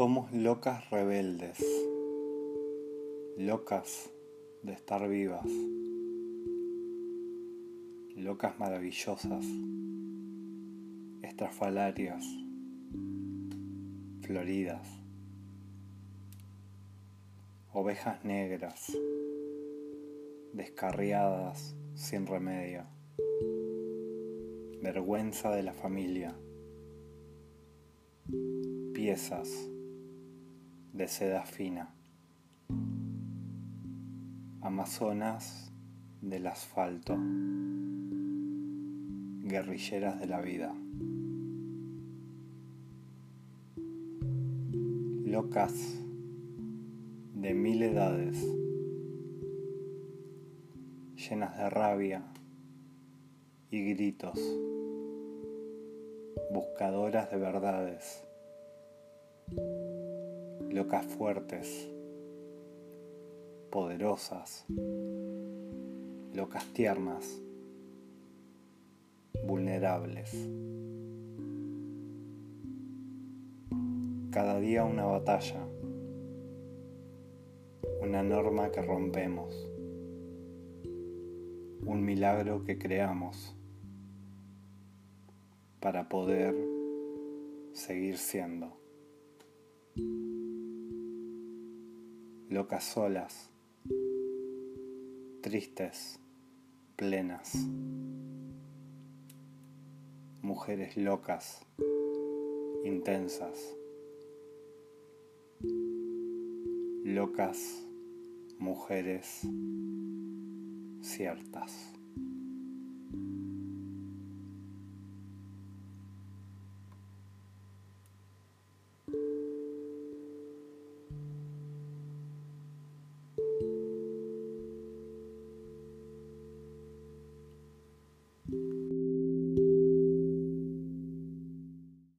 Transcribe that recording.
Somos locas rebeldes, locas de estar vivas, locas maravillosas, estrafalarias, floridas, ovejas negras, descarriadas sin remedio, vergüenza de la familia piezas de seda fina, amazonas del asfalto, guerrilleras de la vida, locas de mil edades, llenas de rabia y gritos, buscadoras de verdades locas fuertes, poderosas, locas tiernas, vulnerables. Cada día una batalla, una norma que rompemos, un milagro que creamos para poder seguir siendo. Locas solas, tristes, plenas, mujeres locas, intensas, locas, mujeres ciertas.